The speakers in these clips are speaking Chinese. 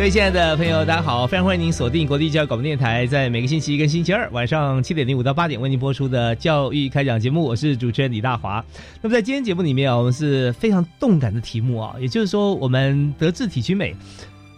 各位亲爱的朋友，大家好！非常欢迎您锁定国立教育广播电台，在每个星期一跟星期二晚上七点零五到八点为您播出的教育开讲节目。我是主持人李大华。那么在今天节目里面啊，我们是非常动感的题目啊，也就是说，我们德智体群美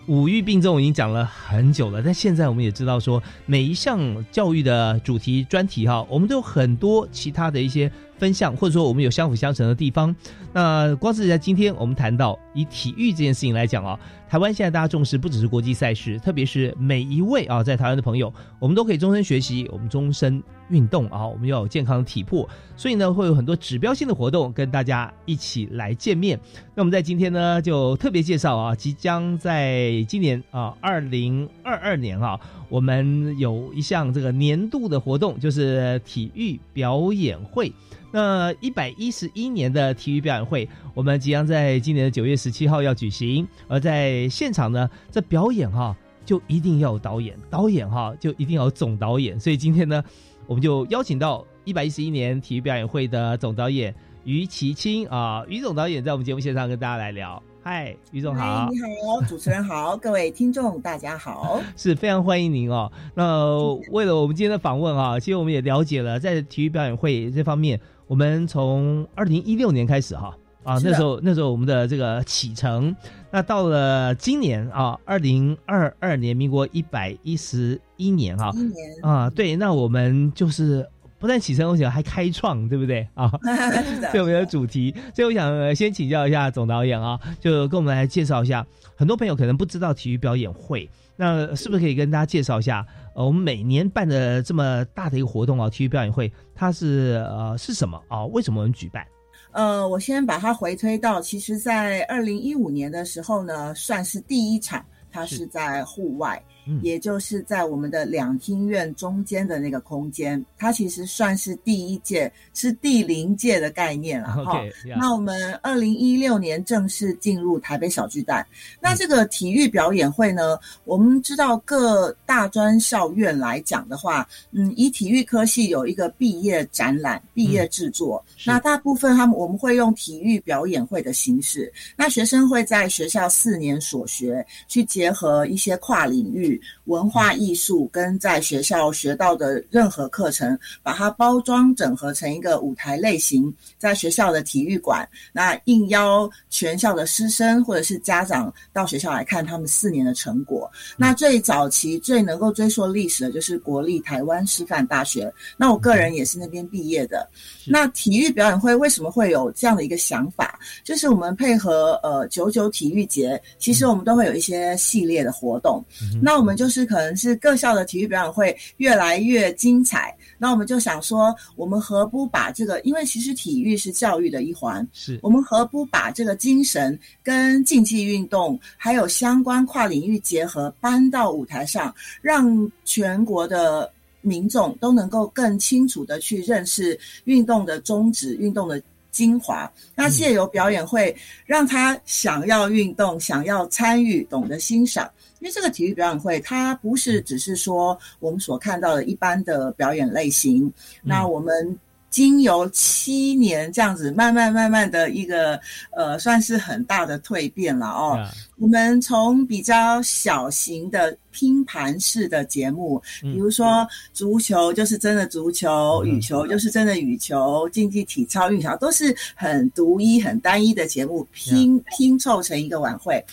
五育并重已经讲了很久了，但现在我们也知道说，每一项教育的主题专题哈，我们都有很多其他的一些。分项，或者说我们有相辅相成的地方。那光是在今天我们谈到以体育这件事情来讲啊，台湾现在大家重视不只是国际赛事，特别是每一位啊在台湾的朋友，我们都可以终身学习，我们终身运动啊，我们要有健康的体魄，所以呢会有很多指标性的活动跟大家一起来见面。那我们在今天呢就特别介绍啊，即将在今年啊二零二二年啊，我们有一项这个年度的活动，就是体育表演会。那一百一十一年的体育表演会，我们即将在今年的九月十七号要举行。而在现场呢，这表演哈就一定要有导演，导演哈就一定要有总导演。所以今天呢，我们就邀请到一百一十一年体育表演会的总导演于其清啊，于总导演在我们节目线上跟大家来聊。嗨，于总好，你好，主持人好，各位听众大家好，是非常欢迎您哦。那为了我们今天的访问啊，其实我们也了解了在体育表演会这方面。我们从二零一六年开始哈啊，那时候那时候我们的这个启程，那到了今年啊，二零二二年，民国一百一十一年哈，啊，对，那我们就是不但启程，而且还开创，对不对啊？对，我们的主题，所以我想先请教一下总导演啊，就跟我们来介绍一下，很多朋友可能不知道体育表演会，那是不是可以跟大家介绍一下？呃，我们每年办的这么大的一个活动啊，体育表演会，它是呃是什么啊？为什么我们举办？呃，我先把它回推到，其实在二零一五年的时候呢，算是第一场，它是在户外。也就是在我们的两厅院中间的那个空间，它其实算是第一届，是第零届的概念了 哈。那我们二零一六年正式进入台北小巨蛋。那这个体育表演会呢，我们知道各大专校院来讲的话，嗯，以体育科系有一个毕业展览、毕业制作。那大部分他们我们会用体育表演会的形式，那学生会在学校四年所学，去结合一些跨领域。文化艺术跟在学校学到的任何课程，把它包装整合成一个舞台类型，在学校的体育馆，那应邀全校的师生或者是家长到学校来看他们四年的成果。那最早期最能够追溯历史的就是国立台湾师范大学，那我个人也是那边毕业的。那体育表演会为什么会有这样的一个想法？就是我们配合呃九九体育节，其实我们都会有一些系列的活动。那我们就是可能是各校的体育表演会越来越精彩，那我们就想说，我们何不把这个？因为其实体育是教育的一环，是我们何不把这个精神跟竞技运动还有相关跨领域结合，搬到舞台上，让全国的。民众都能够更清楚的去认识运动的宗旨、运动的精华。那借由表演会，让他想要运动、想要参与、懂得欣赏。因为这个体育表演会，它不是只是说我们所看到的一般的表演类型。那我们。经由七年这样子，慢慢慢慢的一个呃，算是很大的蜕变了哦。我们从比较小型的。拼盘式的节目，比如说足球就是真的足球，羽球就是真的羽球，竞技体操、运球都是很独一、很单一的节目，拼拼凑成一个晚会。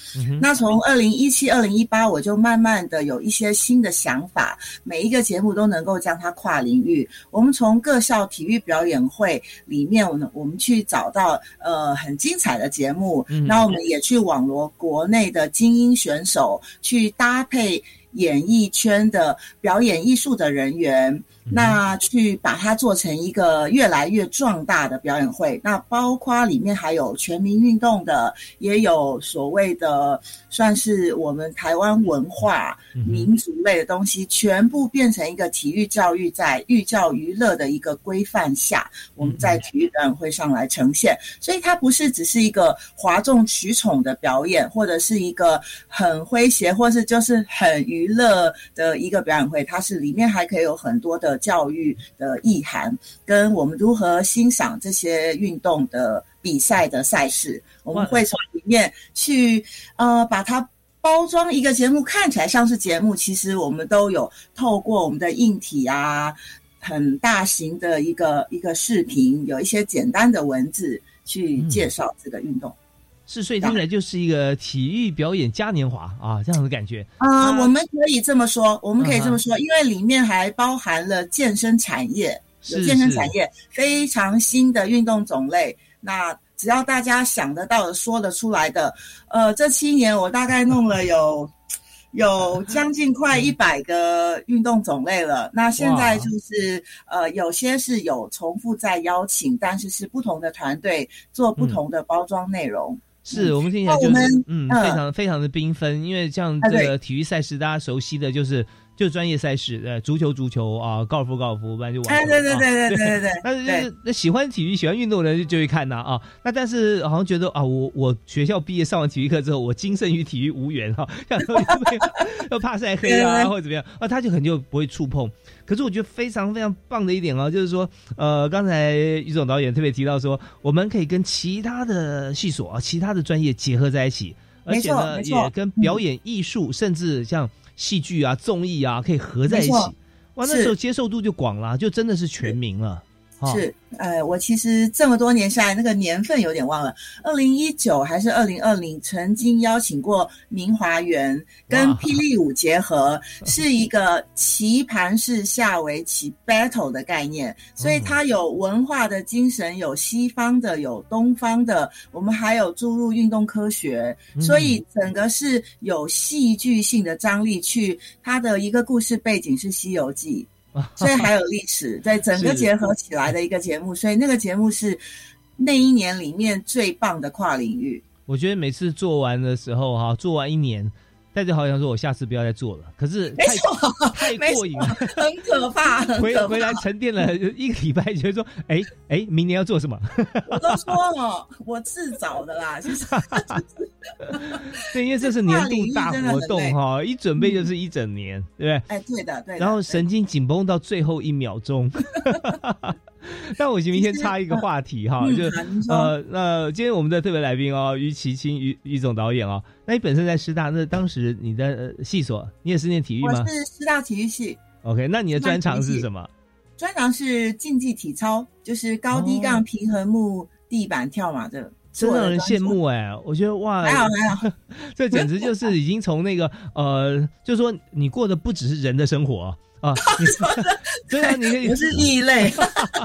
那从二零一七、二零一八，我就慢慢的有一些新的想法，每一个节目都能够将它跨领域。我们从各校体育表演会里面，我们我们去找到呃很精彩的节目，那我们也去网罗国内内的精英选手去搭配。演艺圈的表演艺术的人员。那去把它做成一个越来越壮大的表演会，那包括里面还有全民运动的，也有所谓的算是我们台湾文化、民族类的东西，全部变成一个体育教育在寓教于乐的一个规范下，我们在体育表演会上来呈现。所以它不是只是一个哗众取宠的表演，或者是一个很诙谐，或是就是很娱乐的一个表演会，它是里面还可以有很多的。教育的意涵，跟我们如何欣赏这些运动的比赛的赛事，我们会从里面去呃把它包装一个节目，看起来像是节目，其实我们都有透过我们的硬体啊，很大型的一个一个视频，有一些简单的文字去介绍这个运动。是，所以听起来就是一个体育表演嘉年华啊，这样的感觉。啊，我们可以这么说，我们可以这么说，因为里面还包含了健身产业，有健身产业非常新的运动种类。那只要大家想得到的、说得出来的，呃，这七年我大概弄了有 有将近快一百个运动种类了。那现在就是呃，有些是有重复在邀请，但是是不同的团队做不同的包装内容。是我们听起来就是嗯，非常非常的缤纷，因为像这个体育赛事，大家熟悉的就是。就专业赛事，呃，足球足球啊，高尔夫高尔夫，不然就网。哎，对对对对对对对。但是就是那喜欢体育、喜欢运动的人就就会看呐啊。那但是好像觉得啊，我我学校毕业上完体育课之后，我今生与体育无缘哈，像要怕晒黑啊，或者怎么样啊，他就可能就不会触碰。可是我觉得非常非常棒的一点哦，就是说，呃，刚才于总导演特别提到说，我们可以跟其他的系所啊、其他的专业结合在一起，而且呢，也跟表演艺术，甚至像。戏剧啊，综艺啊，可以合在一起，哇，那时候接受度就广了，就真的是全民了。是，呃，我其实这么多年下来，那个年份有点忘了，二零一九还是二零二零，曾经邀请过明华园跟霹雳舞结合，是一个棋盘式下围棋 battle 的概念，所以它有文化的精神，有西方的，有东方的，我们还有注入运动科学，所以整个是有戏剧性的张力。去它的一个故事背景是《西游记》。所以还有历史，在整个结合起来的一个节目，所以那个节目是那一年里面最棒的跨领域。我觉得每次做完的时候，哈，做完一年。大家好像说，我下次不要再做了。可是太太过瘾了，很可怕。回回来沉淀了一个礼拜，觉得说，哎哎，明年要做什么？我都说了，我自找的啦，其实。对，因为这是年度大活动哈，一准备就是一整年，对不对？哎，对的，对。然后神经紧绷到最后一秒钟。但我明天插一个话题哈，就呃，那今天我们的特别来宾哦，于其清于于总导演哦，那你本身在师大，那当时你的系所，你也是念体育吗？我是师大体育系。OK，那你的专长是什么？专长是竞技体操，就是高低杠、平衡木、地板跳马的。真让人羡慕哎！我觉得哇，还好还好，这简直就是已经从那个呃，就说你过的不只是人的生活。啊，对啊，你 可以是异类，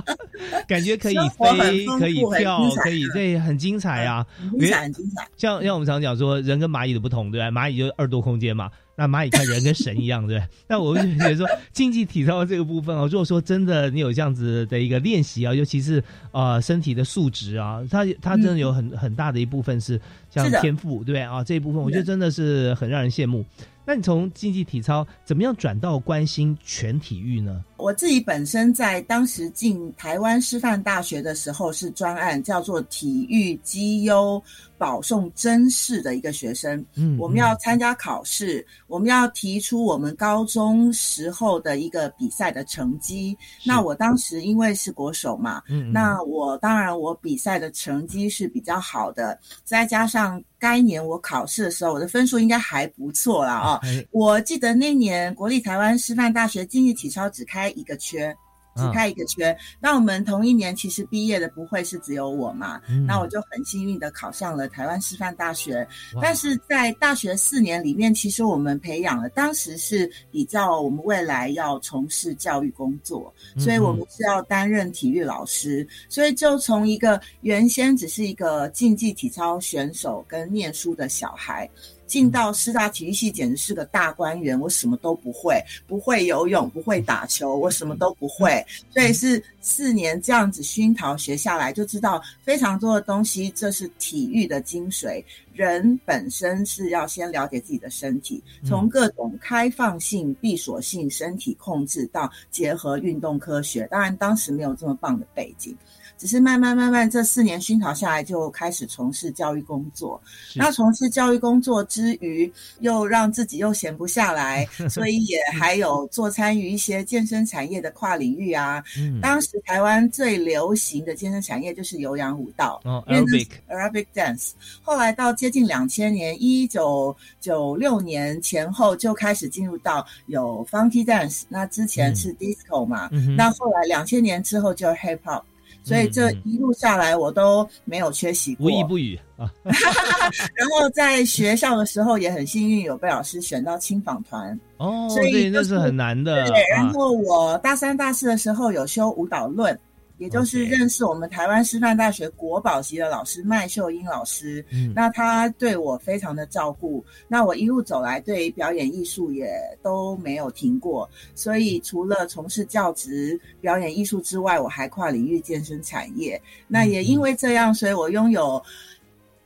感觉可以飞，可以跳，可以对，很精彩啊，精彩，精彩。像像我们常讲说，人跟蚂蚁的不同，对吧？蚂蚁就二度空间嘛。那蚂蚁看人跟神一样，对。那我就觉得说，竞技体操这个部分哦，如果说真的你有这样子的一个练习啊，尤其是呃身体的素质啊，它它真的有很很大的一部分是像天赋，对啊，这一部分我觉得真的是很让人羡慕。那你从竞技体操怎么样转到关心全体育呢？我自己本身在当时进台湾师范大学的时候是专案，叫做体育绩优保送甄试的一个学生。嗯，我们要参加考试，我们要提出我们高中时候的一个比赛的成绩。那我当时因为是国手嘛，嗯，那我当然我比赛的成绩是比较好的，再加上。该年我考试的时候，我的分数应该还不错了啊。我记得那年国立台湾师范大学经济体操只开一个缺。只开一个缺，那我们同一年其实毕业的不会是只有我嘛？那我就很幸运的考上了台湾师范大学。但是在大学四年里面，其实我们培养了，当时是比较我们未来要从事教育工作，所以我们是要担任体育老师，所以就从一个原先只是一个竞技体操选手跟念书的小孩。进到师大体育系简直是个大观园，我什么都不会，不会游泳，不会打球，我什么都不会。所以是四年这样子熏陶学下来，就知道非常多的东西。这是体育的精髓。人本身是要先了解自己的身体，从各种开放性、闭锁性身体控制到结合运动科学。当然当时没有这么棒的背景。只是慢慢慢慢，这四年熏陶下来，就开始从事教育工作。那从事教育工作之余，又让自己又闲不下来，所以也还有做参与一些健身产业的跨领域啊。当时台湾最流行的健身产业就是有氧舞蹈，Arabic Arabic dance。后来到接近两千年，一九九六年前后就开始进入到有 Funky dance。那之前是 Disco 嘛，那后来两千年之后就 Hip Hop。所以这一路下来，我都没有缺席过，无一不语啊。然后在学校的时候，也很幸运有被老师选到青访团哦，所以那是很难的。对，然后我大三、大四的时候有修舞蹈论。也就是认识我们台湾师范大学国宝级的老师麦秀英老师，那他对我非常的照顾，那我一路走来对表演艺术也都没有停过，所以除了从事教职表演艺术之外，我还跨领域健身产业。那也因为这样，所以我拥有。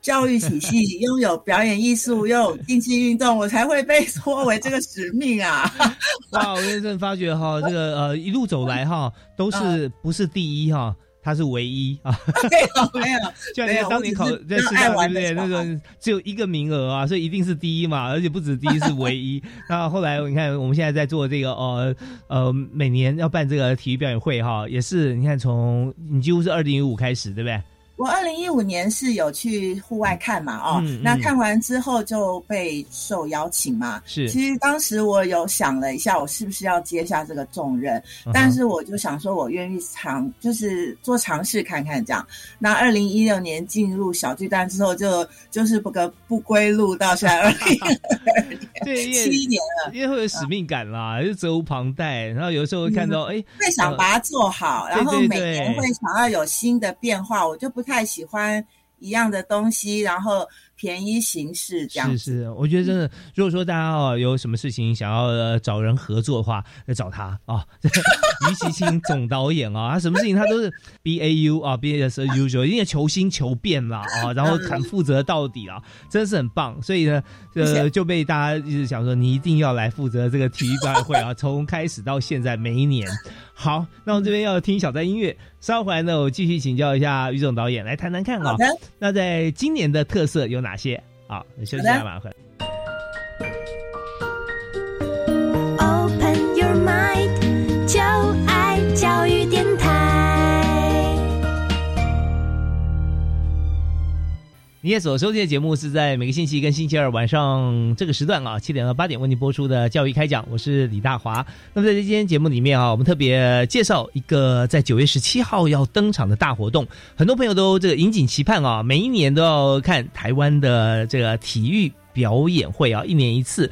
教育体系拥有表演艺术，又有竞技运动，我才会被说为这个使命啊！哇，我真正发觉哈，这个呃一路走来哈，都是不是第一哈，他是唯一啊！没 有没有，就像当年考在师大对不对？那个只有一个名额啊，所以一定是第一嘛，而且不止第一是唯一。那后来你看，我们现在在做这个呃呃，每年要办这个体育表演会哈，也是你看从你几乎是二零一五开始，对不对？我二零一五年是有去户外看嘛，哦，那看完之后就被受邀请嘛。是，其实当时我有想了一下，我是不是要接下这个重任？但是我就想说，我愿意尝，就是做尝试看看这样。那二零一六年进入小巨蛋之后，就就是不个不归路，到现在二零二年，对，七年了，因为会有使命感啦，就责无旁贷。然后有时候会看到，哎，会想把它做好，然后每年会想要有新的变化，我就不。太喜欢一样的东西，然后。便宜形式这样是是，我觉得真的，如果说大家哦有什么事情想要找人合作的话，要找他啊，于其清总导演啊，他什么事情他都是 B A U 啊，B A S usual，一定要求新求变啦啊，然后很负责到底啊，真是很棒。所以呢，呃，就被大家一直想说，你一定要来负责这个体育表演会啊，从开始到现在每一年。好，那我们这边要听小灾音乐，稍后来呢，我继续请教一下于总导演来谈谈看啊。那在今年的特色有哪？些？好，休息一下，马上回来。Open your mind，就爱教育电你也所收听的节目是在每个星期跟星期二晚上这个时段啊，七点到八点为您播出的教育开讲，我是李大华。那么在今天节目里面啊，我们特别介绍一个在九月十七号要登场的大活动，很多朋友都这个引颈期盼啊，每一年都要看台湾的这个体育表演会啊，一年一次。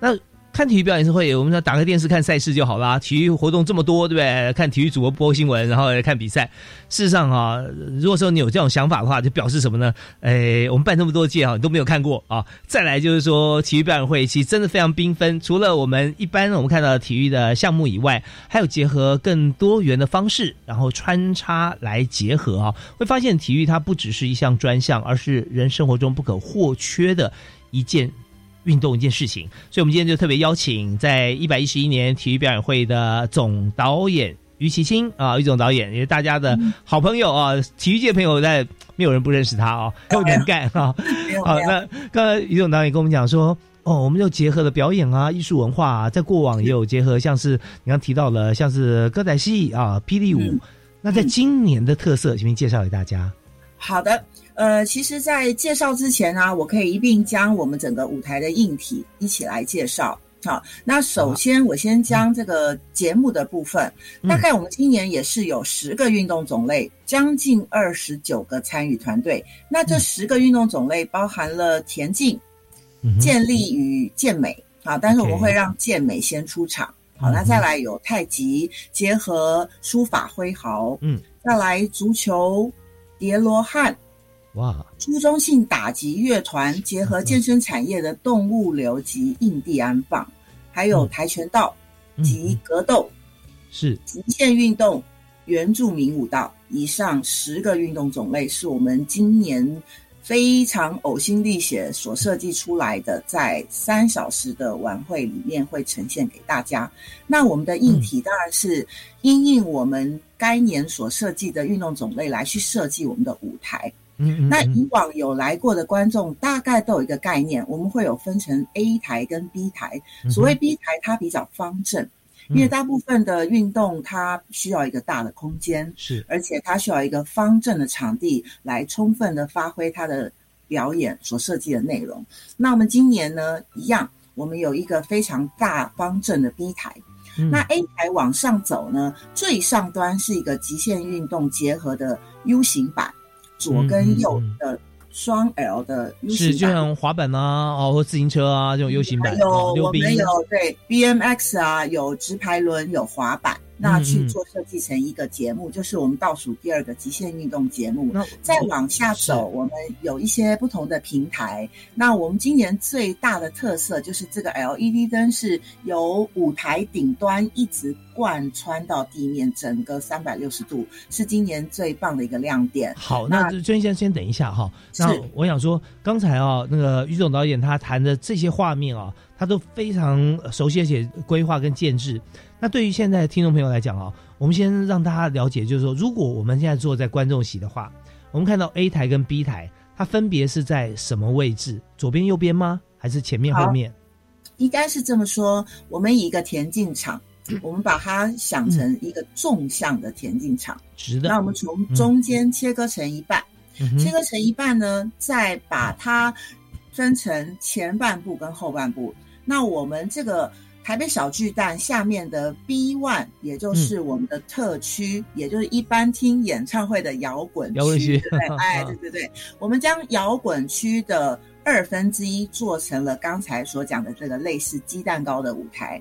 那看体育表演是会，我们说打开电视看赛事就好啦。体育活动这么多，对不对？看体育主播播新闻，然后来看比赛。事实上啊，如果说你有这种想法的话，就表示什么呢？哎，我们办这么多届啊，你都没有看过啊。再来就是说，体育表演会其实真的非常缤纷。除了我们一般我们看到的体育的项目以外，还有结合更多元的方式，然后穿插来结合啊，会发现体育它不只是一项专项，而是人生活中不可或缺的一件。运动一件事情，所以我们今天就特别邀请在一百一十一年体育表演会的总导演于其清啊，于总导演也是大家的好朋友啊，体育界朋友在没有人不认识他哦，有点干啊。好，那刚才于总导演跟我们讲说，哦，我们就结合了表演啊，艺术文化，啊，在过往也有结合，像是你刚提到了，像是歌仔戏啊，霹雳舞。那在今年的特色，请您介绍给大家。好的，呃，其实，在介绍之前呢，我可以一并将我们整个舞台的硬体一起来介绍。好，那首先我先将这个节目的部分，大概我们今年也是有十个运动种类，将近二十九个参与团队。那这十个运动种类包含了田径、健力与健美。好，但是我们会让健美先出场。好，那再来有太极结合书法挥毫。嗯，再来足球叠罗汉。哇！初中性打击乐团结合健身产业的动物流及印第安棒，还有跆拳道及格斗，是极限运动、原住民舞蹈。以上十个运动种类是我们今年非常呕心沥血所设计出来的，在三小时的晚会里面会呈现给大家。那我们的硬体当然是因应我们该年所设计的运动种类来去设计我们的舞台。嗯，那以往有来过的观众大概都有一个概念，我们会有分成 A 台跟 B 台。所谓 B 台，它比较方正，因为大部分的运动它需要一个大的空间，是，而且它需要一个方正的场地来充分的发挥它的表演所设计的内容。那我们今年呢，一样，我们有一个非常大方正的 B 台。那 A 台往上走呢，最上端是一个极限运动结合的 U 型版。左跟右的双 L 的 U 型是就像滑板啊，哦，或自行车啊这种 U 型板。有我们有对 BMX 啊，有直排轮，有滑板。那去做设计成一个节目，就是我们倒数第二个极限运动节目。再往下走，我们有一些不同的平台。那我们今年最大的特色就是这个 LED 灯是由舞台顶端一直贯穿到地面，整个三百六十度，是今年最棒的一个亮点。好，那尊先生先等一下哈。那我想说，刚才啊，那个于总导演他谈的这些画面啊，他都非常熟悉而且规划跟建制。那对于现在的听众朋友来讲啊，我们先让大家了解，就是说，如果我们现在坐在观众席的话，我们看到 A 台跟 B 台，它分别是在什么位置？左边、右边吗？还是前面、后面？应该是这么说。我们以一个田径场，我们把它想成一个纵向的田径场，直的。那我们从中间切割成一半，切割成一半呢，再把它分成前半部跟后半部。那我们这个。台北小巨蛋下面的 B One，也就是我们的特区，也就是一般听演唱会的摇滚区，对对？哎，对对对，我们将摇滚区的二分之一做成了刚才所讲的这个类似鸡蛋糕的舞台，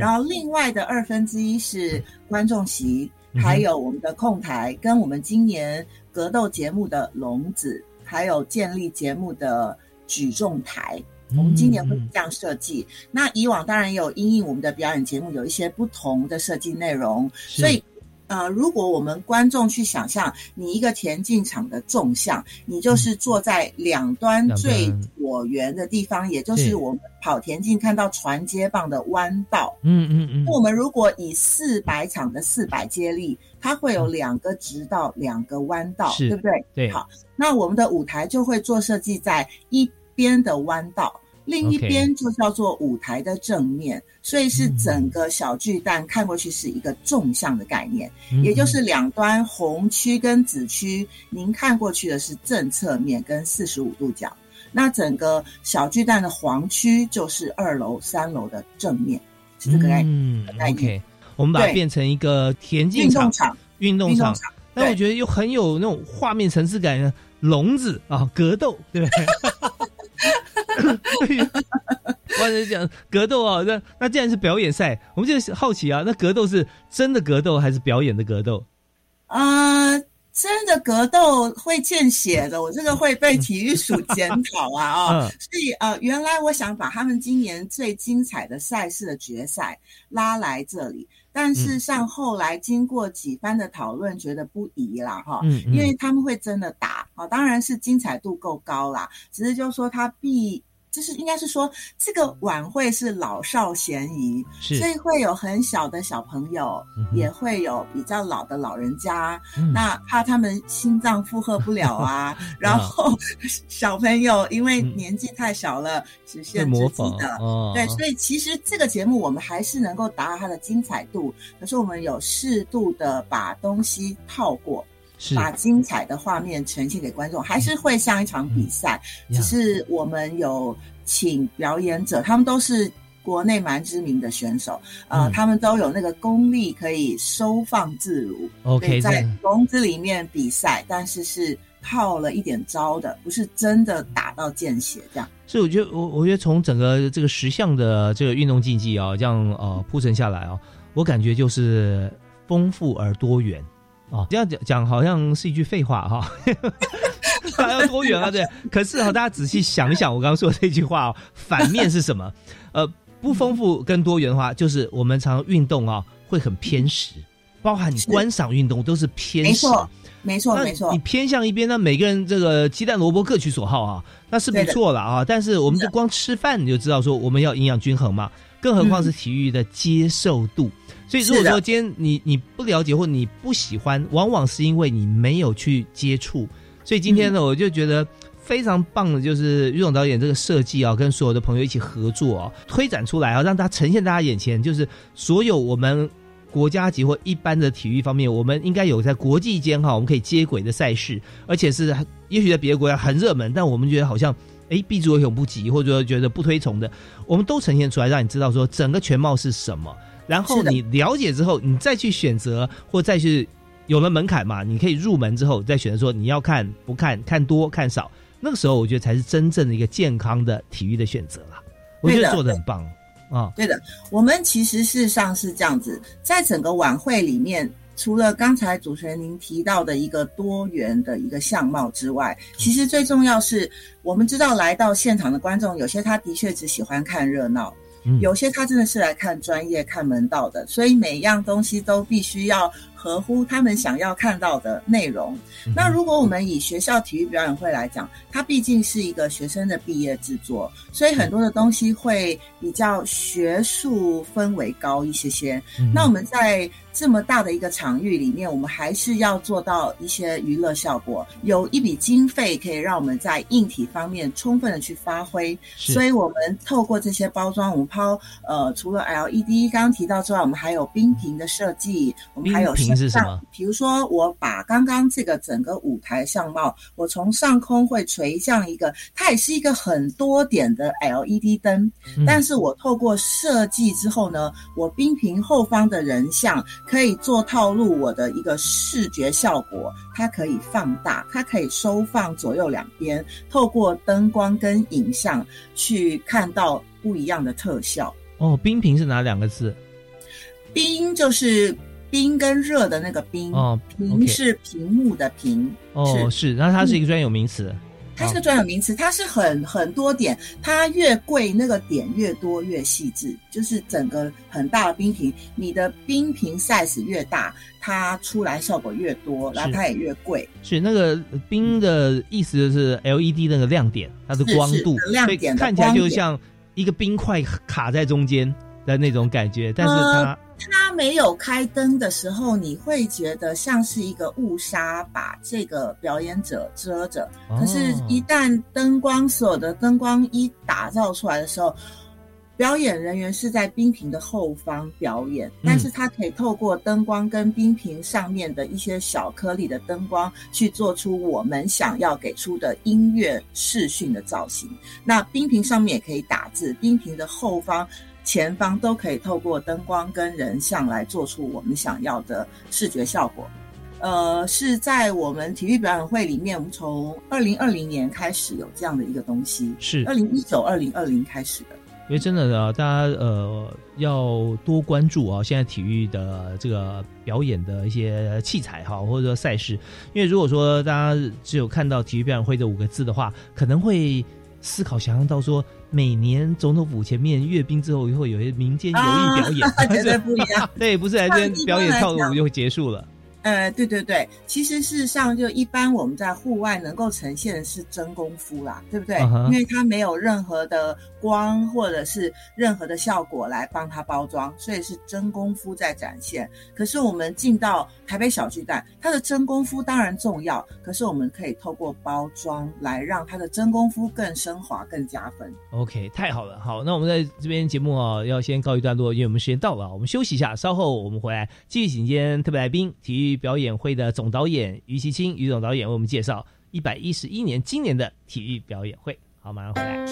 然后另外的二分之一是观众席，还有我们的控台，跟我们今年格斗节目的笼子，还有建立节目的举重台。我们今年会这样设计。那以往当然也有因应我们的表演节目有一些不同的设计内容，所以呃，如果我们观众去想象你一个田径场的纵向，你就是坐在两端最椭圆的地方，也就是我们跑田径看到传接棒的弯道。嗯嗯嗯。我们如果以四百场的四百接力，它会有两个直道，两个弯道，对不对？对。好，那我们的舞台就会做设计在一边的弯道。另一边就叫做舞台的正面，所以是整个小巨蛋看过去是一个纵向的概念，也就是两端红区跟紫区，您看过去的是正侧面跟四十五度角，那整个小巨蛋的黄区就是二楼、三楼的正面，是这个概念。嗯 OK，我们把它变成一个田径场、运动场，那我觉得又很有那种画面层次感的笼子啊，格斗，对不对？或者讲格斗啊，那那既然是表演赛，我们就好奇啊，那格斗是真的格斗还是表演的格斗？啊，真的格斗会见血的，我这个会被体育署检讨啊啊！所以呃，原来我想把他们今年最精彩的赛事的决赛拉来这里。但是像后来经过几番的讨论，觉得不宜啦，哈，因为他们会真的打，啊，当然是精彩度够高啦，只是就说他必。就是应该是说，这个晚会是老少咸宜，所以会有很小的小朋友，也会有比较老的老人家。那怕他们心脏负荷不了啊，然后小朋友因为年纪太小了，是限制级的。对，所以其实这个节目我们还是能够达到它的精彩度，可是我们有适度的把东西套过。把精彩的画面呈现给观众，还是会像一场比赛，只是我们有请表演者，他们都是国内蛮知名的选手，呃，他们都有那个功力可以收放自如，OK，在笼子里面比赛，但是是。套了一点招的，不是真的打到见血这样。所以我觉得，我我觉得从整个这个十项的这个运动竞技啊，这样呃铺陈下来啊，我感觉就是丰富而多元啊。这样讲讲好像是一句废话哈，还要多元啊？对。可是哈，大家仔细想一想，我刚刚说的这句话哦，反面是什么？呃，不丰富跟多元的话，就是我们常运动啊会很偏食，包含你观赏运动都是偏食。没错，没错。你偏向一边，那每个人这个鸡蛋萝卜各取所好啊，那是不错了啊。但是，我们就光吃饭你就知道说我们要营养均衡嘛，更何况是体育的接受度。所以，如果说今天你你不了解或你不喜欢，往往是因为你没有去接触。所以今天呢，我就觉得非常棒的，就是于总导演这个设计啊，跟所有的朋友一起合作啊，推展出来啊，让它呈现大家眼前，就是所有我们。国家级或一般的体育方面，我们应该有在国际间哈，我们可以接轨的赛事，而且是也许在别的国家很热门，但我们觉得好像哎避之唯恐不及，或者说觉得不推崇的，我们都呈现出来，让你知道说整个全貌是什么。然后你了解之后，你再去选择或再去有了门槛嘛，你可以入门之后再选择说你要看不看，看多看少，那个时候我觉得才是真正的一个健康的体育的选择了。我觉得做的很棒。啊，对的，我们其实事实上是这样子，在整个晚会里面，除了刚才主持人您提到的一个多元的一个相貌之外，其实最重要是我们知道来到现场的观众，有些他的确只喜欢看热闹，有些他真的是来看专业、看门道的，所以每一样东西都必须要。合乎他们想要看到的内容。那如果我们以学校体育表演会来讲，它毕竟是一个学生的毕业制作，所以很多的东西会比较学术氛围高一些些。那我们在这么大的一个场域里面，我们还是要做到一些娱乐效果，有一笔经费可以让我们在硬体方面充分的去发挥。所以我们透过这些包装，我们抛呃，除了 LED 刚刚提到之外，我们还有冰屏的设计，我们还有。是什么？比如说，我把刚刚这个整个舞台相貌，我从上空会垂向一个，它也是一个很多点的 LED 灯，但是我透过设计之后呢，我冰屏后方的人像可以做套路我的一个视觉效果，它可以放大，它可以收放左右两边，透过灯光跟影像去看到不一样的特效。哦，冰屏是哪两个字？冰就是。冰跟热的那个冰哦，屏是屏幕的屏哦，是，然后它是一个专有名词，它是个专有名词，它是很很多点，它越贵那个点越多越细致，就是整个很大的冰屏，你的冰屏 size 越大，它出来效果越多，然后它也越贵。是那个冰的意思就是 LED 那个亮点，它的光度，亮点看起来就像一个冰块卡在中间的那种感觉，但是它。它没有开灯的时候，你会觉得像是一个雾纱把这个表演者遮着。可是，一旦灯光所有的灯光一打造出来的时候，表演人员是在冰屏的后方表演，但是他可以透过灯光跟冰屏上面的一些小颗粒的灯光，去做出我们想要给出的音乐视讯的造型。那冰屏上面也可以打字，冰屏的后方。前方都可以透过灯光跟人像来做出我们想要的视觉效果。呃，是在我们体育表演会里面，我们从二零二零年开始有这样的一个东西，是二零一九、二零二零开始的。因为真的呢，大家呃要多关注啊，现在体育的这个表演的一些器材哈，或者说赛事。因为如果说大家只有看到体育表演会这五个字的话，可能会思考想象到说。每年总统府前面阅兵之后，会有些民间游艺表演，绝对不一样。对，不是 来这边表演跳个舞就结束了。呃，对对对，其实事实上，就一般我们在户外能够呈现的是真功夫啦，对不对？因为它没有任何的光或者是任何的效果来帮它包装，所以是真功夫在展现。可是我们进到台北小巨蛋，它的真功夫当然重要，可是我们可以透过包装来让它的真功夫更升华、更加分。OK，太好了。好，那我们在这边节目啊，要先告一段落，因为我们时间到了，我们休息一下，稍后我们回来继续请今天特别来宾体育。育表演会的总导演于其清于总导演为我们介绍一百一十一年今年的体育表演会。好，马上回来。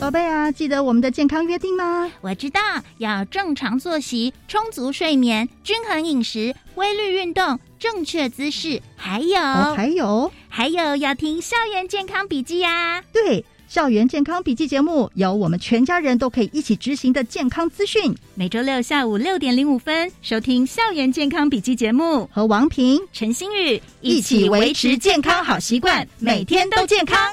宝贝啊，记得我们的健康约定吗？我知道，要正常作息、充足睡眠、均衡饮食、规律运动、正确姿势，还有、哦，还有？还有要听校园健康笔记呀、对，校园健康笔记节目有我们全家人都可以一起执行的健康资讯，每周六下午六点零五分收听校园健康笔记节目，和王平陈新宇一起维持健康好习惯，每天都健康。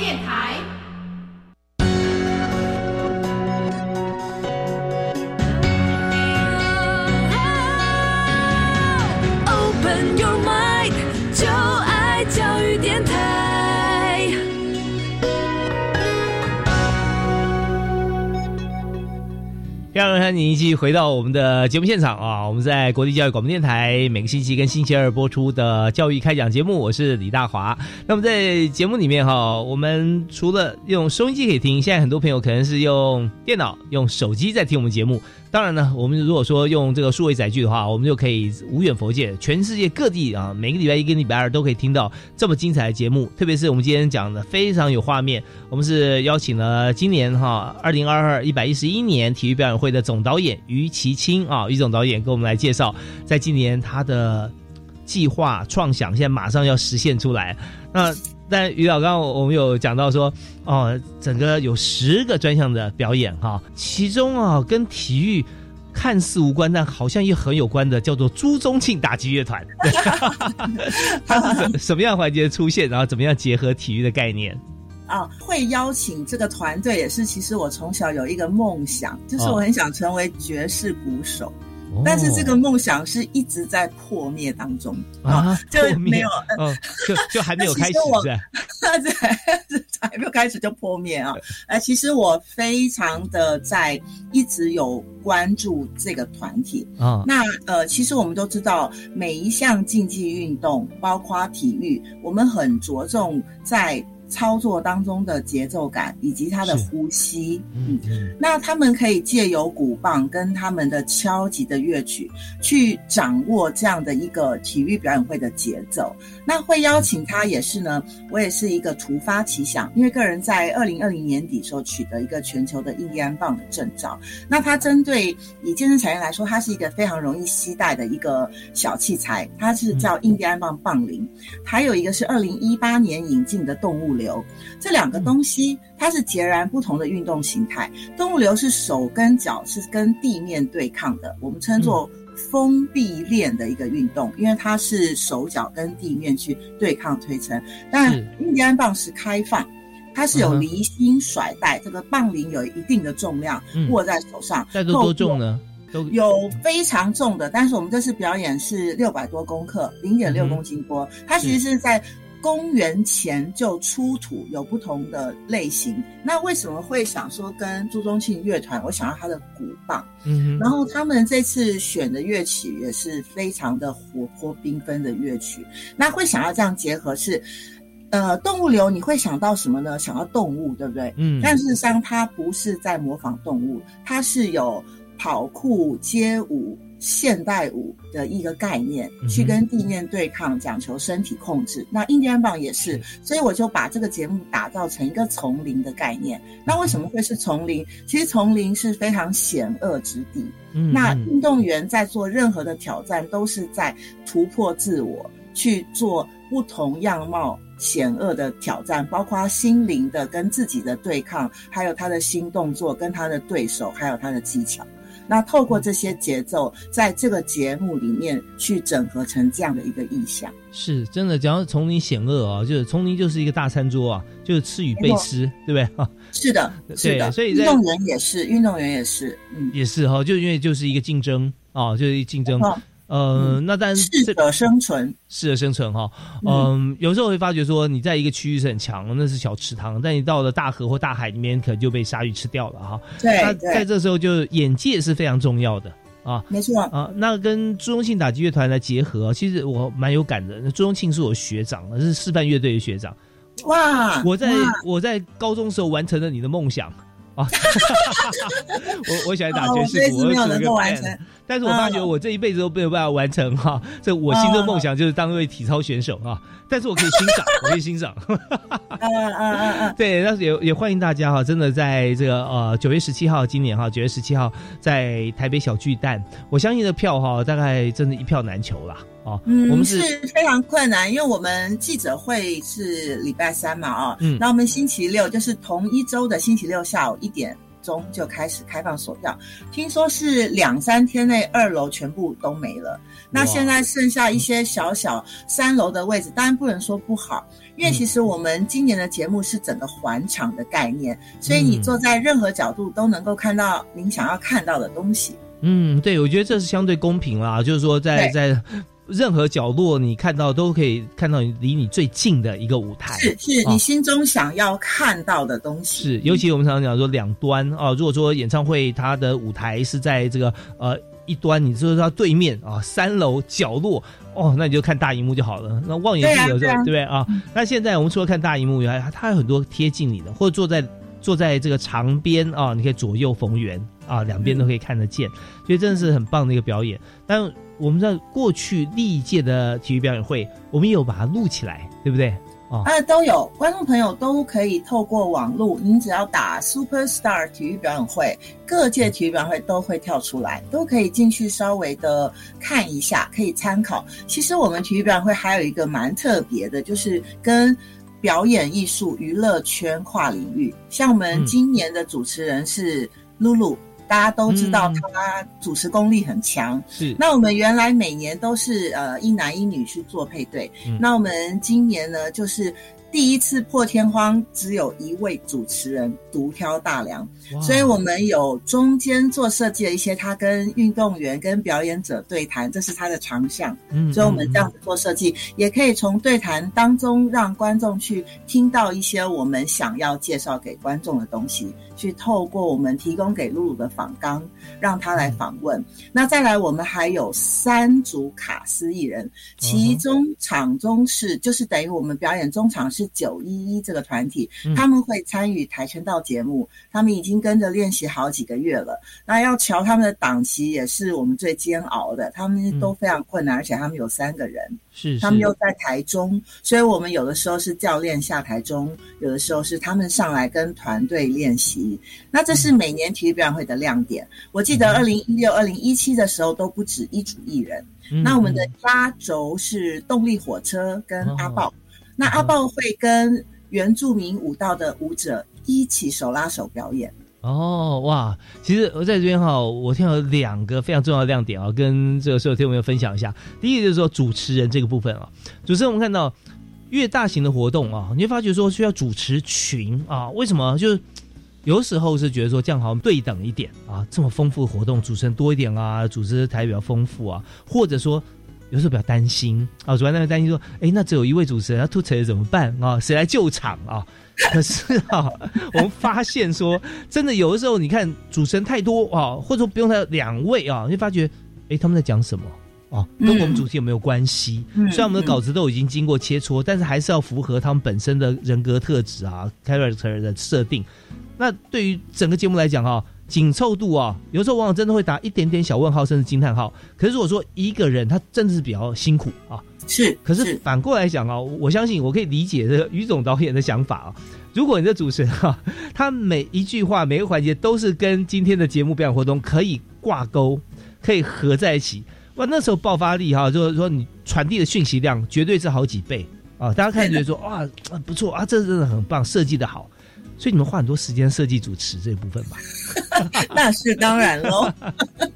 电台。非常欢迎您继续回到我们的节目现场啊！我们在国际教育广播电台每个星期跟星期二播出的教育开讲节目，我是李大华。那么在节目里面哈，我们除了用收音机可以听，现在很多朋友可能是用电脑、用手机在听我们节目。当然呢，我们如果说用这个数位载具的话，我们就可以无远佛界，全世界各地啊，每个礼拜一跟礼拜二都可以听到这么精彩的节目。特别是我们今天讲的非常有画面，我们是邀请了今年哈二零二二一百一十一年体育表演会的总导演于其清啊，于总导演给我们来介绍，在今年他的计划创想现在马上要实现出来。那但于老刚我们有讲到说，哦，整个有十个专项的表演哈，其中啊跟体育看似无关，但好像也很有关的，叫做朱宗庆打击乐团。它是什什么样环节出现，然后怎么样结合体育的概念？啊，会邀请这个团队也是，其实我从小有一个梦想，就是我很想成为爵士鼓手。哦但是这个梦想是一直在破灭当中啊，就没有，嗯，就就还没有 开始，对，还没有开始就破灭啊！呃，其实我非常的在一直有关注这个团体啊。那呃，其实我们都知道，每一项竞技运动，包括体育，我们很着重在。操作当中的节奏感以及他的呼吸，嗯，那他们可以借由鼓棒跟他们的敲击的乐曲，去掌握这样的一个体育表演会的节奏。那会邀请他也是呢，我也是一个突发奇想，因为个人在二零二零年底时候取得一个全球的印第安棒的证照。那它针对以健身产业来说，它是一个非常容易携带的一个小器材，它是叫印第安棒棒铃，还有一个是二零一八年引进的动物流，这两个东西它是截然不同的运动形态。动物流是手跟脚是跟地面对抗的，我们称作封闭链的一个运动，因为它是手脚跟地面去对抗推撑。但印第安棒是开放。它是有离心甩带，这个棒铃有一定的重量，握在手上。带多多重呢？有非常重的，但是我们这次表演是六百多公克，零点六公斤多，它其实是在。公元前就出土有不同的类型，那为什么会想说跟朱宗庆乐团？我想要他的鼓棒，嗯，然后他们这次选的乐曲也是非常的活泼缤纷的乐曲。那会想要这样结合是，呃，动物流你会想到什么呢？想到动物，对不对？嗯，但事实上它不是在模仿动物，它是有跑酷街舞。现代舞的一个概念，去跟地面对抗，讲求身体控制。那印第安棒也是，所以我就把这个节目打造成一个丛林的概念。那为什么会是丛林？其实丛林是非常险恶之地。那运动员在做任何的挑战，都是在突破自我，去做不同样貌险恶的挑战，包括心灵的跟自己的对抗，还有他的新动作跟他的对手，还有他的技巧。那透过这些节奏，在这个节目里面去整合成这样的一个意象，是真的。讲丛林险恶啊，就是丛林就是一个大餐桌啊，就是吃与被吃，对不对啊？是的，是的。所以运动员也是，运动员也是，嗯，也是哈，就因为就是一个竞争啊，就是竞争。呃，那但适者生存，适者生存哈。嗯，有时候会发觉说，你在一个区域是很强，那是小池塘，但你到了大河或大海里面，可能就被鲨鱼吃掉了哈。对，那在这时候就眼界是非常重要的啊。没错啊，那跟朱宗庆打击乐团来结合，其实我蛮有感的。朱宗庆是我学长，是示范乐队的学长。哇，我在我在高中时候完成了你的梦想。啊，我我喜欢打爵士鼓，我有能够完成，但是我发觉我这一辈子都没有办法完成哈。这我心中梦想就是当一位体操选手啊，但是我可以欣赏，我可以欣赏。嗯嗯嗯嗯，对，那也也欢迎大家哈，真的在这个呃九月十七号，今年哈九月十七号在台北小巨蛋，我相信的票哈大概真的一票难求了。哦，嗯，我们是非常困难，因为我们记者会是礼拜三嘛，啊，嗯，那我们星期六就是同一周的星期六下午一点钟就开始开放索票，听说是两三天内二楼全部都没了，那现在剩下一些小小三楼的位置，当然不能说不好，因为其实我们今年的节目是整个环场的概念，所以你坐在任何角度都能够看到您想要看到的东西。嗯，对，我觉得这是相对公平啦，就是说在在。任何角落你看到都可以看到离你最近的一个舞台，是是你心中想要看到的东西。是，尤其我们常常讲说两端啊，如果说演唱会它的舞台是在这个呃一端，你就是它对面啊三楼角落哦，那你就看大荧幕就好了。那望远镜有时候对不对啊？那现在我们除了看大荧幕以外，它有很多贴近你的，或者坐在坐在这个长边啊，你可以左右逢源啊，两边都可以看得见，所以真的是很棒的一个表演。但我们在过去历届的体育表演会，我们有把它录起来，对不对？啊，都有观众朋友都可以透过网络，您只要打 Super Star 体育表演会，各界体育表演会都会跳出来，都可以进去稍微的看一下，可以参考。其实我们体育表演会还有一个蛮特别的，就是跟表演艺术娱乐圈跨领域，像我们今年的主持人是露露。大家都知道他主持功力很强，是。那我们原来每年都是呃一男一女去做配对，那我们今年呢就是。第一次破天荒，只有一位主持人独挑大梁，所以我们有中间做设计的一些，他跟运动员、跟表演者对谈，这是他的长项。嗯，所以我们这样子做设计，也可以从对谈当中让观众去听到一些我们想要介绍给观众的东西，去透过我们提供给露露的访纲，让他来访问。那再来，我们还有三组卡司艺人，其中场中是就是等于我们表演中场是。是九一一这个团体，他们会参与跆拳道节目，他们已经跟着练习好几个月了。那要瞧他们的档期，也是我们最煎熬的，他们都非常困难，而且他们有三个人，是他们又在台中，所以我们有的时候是教练下台中，有的时候是他们上来跟团队练习。那这是每年体育表演会的亮点。我记得二零一六、二零一七的时候都不止一组艺人。那我们的压轴是动力火车跟阿豹。那阿豹会跟原住民舞蹈的舞者一起手拉手表演哦，哇！其实我在这边哈，我听到两个非常重要的亮点啊，跟这个所有听众朋友分享一下。第一个就是说主持人这个部分啊，主持人我们看到越大型的活动啊，你会发觉说需要主持群啊，为什么？就是有的时候是觉得说这样好像对等一点啊，这么丰富的活动，主持人多一点啊，主持台比较丰富啊，或者说有时候比较担心啊，主办单位担心说，哎，那只有一位主持人，他突锤怎么办啊？谁来救场啊？可是啊，我们发现说，真的有的时候，你看主持人太多啊，或者说不用他两位啊，你就发觉，哎，他们在讲什么？哦，跟我们主题有没有关系？虽然我们的稿子都已经经过切磋，但是还是要符合他们本身的人格特质啊，character 的设定。那对于整个节目来讲哈，紧凑度啊，有时候往往真的会打一点点小问号，甚至惊叹号。可是如果说一个人他真的是比较辛苦啊，是。可是反过来讲啊，我相信我可以理解这个于总导演的想法啊。如果你的主持人哈，他每一句话每个环节都是跟今天的节目表演活动可以挂钩，可以合在一起。哇，那时候爆发力哈，就是说你传递的讯息量绝对是好几倍啊！大家看觉得说哇，不错啊，这真的很棒，设计的好。所以你们花很多时间设计主持这一部分吧？那是当然喽。